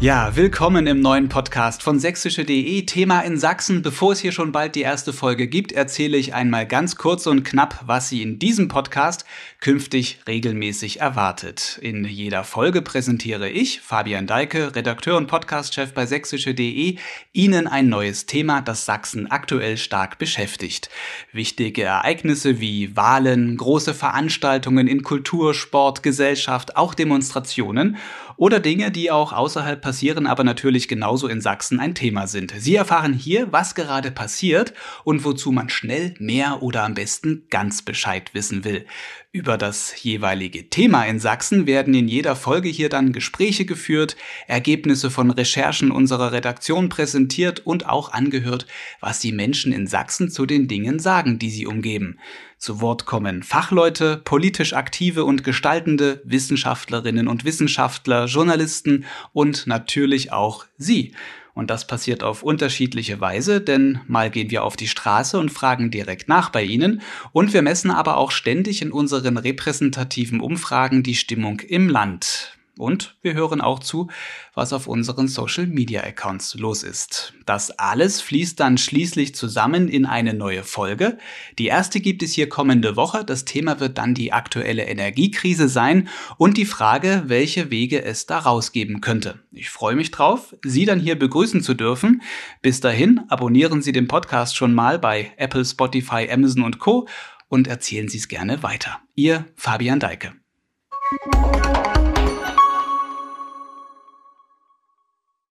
Ja, willkommen im neuen Podcast von sächsische.de. Thema in Sachsen. Bevor es hier schon bald die erste Folge gibt, erzähle ich einmal ganz kurz und knapp, was Sie in diesem Podcast künftig regelmäßig erwartet. In jeder Folge präsentiere ich, Fabian Deike, Redakteur und Podcastchef bei sächsische.de, Ihnen ein neues Thema, das Sachsen aktuell stark beschäftigt. Wichtige Ereignisse wie Wahlen, große Veranstaltungen in Kultur, Sport, Gesellschaft, auch Demonstrationen oder Dinge, die auch außerhalb passieren, aber natürlich genauso in Sachsen ein Thema sind. Sie erfahren hier, was gerade passiert und wozu man schnell mehr oder am besten ganz Bescheid wissen will. Über das jeweilige Thema in Sachsen werden in jeder Folge hier dann Gespräche geführt, Ergebnisse von Recherchen unserer Redaktion präsentiert und auch angehört, was die Menschen in Sachsen zu den Dingen sagen, die sie umgeben. Zu Wort kommen Fachleute, politisch aktive und gestaltende, Wissenschaftlerinnen und Wissenschaftler, Journalisten und natürlich auch Sie. Und das passiert auf unterschiedliche Weise, denn mal gehen wir auf die Straße und fragen direkt nach bei Ihnen und wir messen aber auch ständig in unseren repräsentativen Umfragen die Stimmung im Land. Und wir hören auch zu, was auf unseren Social Media Accounts los ist. Das alles fließt dann schließlich zusammen in eine neue Folge. Die erste gibt es hier kommende Woche. Das Thema wird dann die aktuelle Energiekrise sein und die Frage, welche Wege es daraus geben könnte. Ich freue mich drauf, Sie dann hier begrüßen zu dürfen. Bis dahin abonnieren Sie den Podcast schon mal bei Apple, Spotify, Amazon und Co. und erzählen Sie es gerne weiter. Ihr Fabian Deike.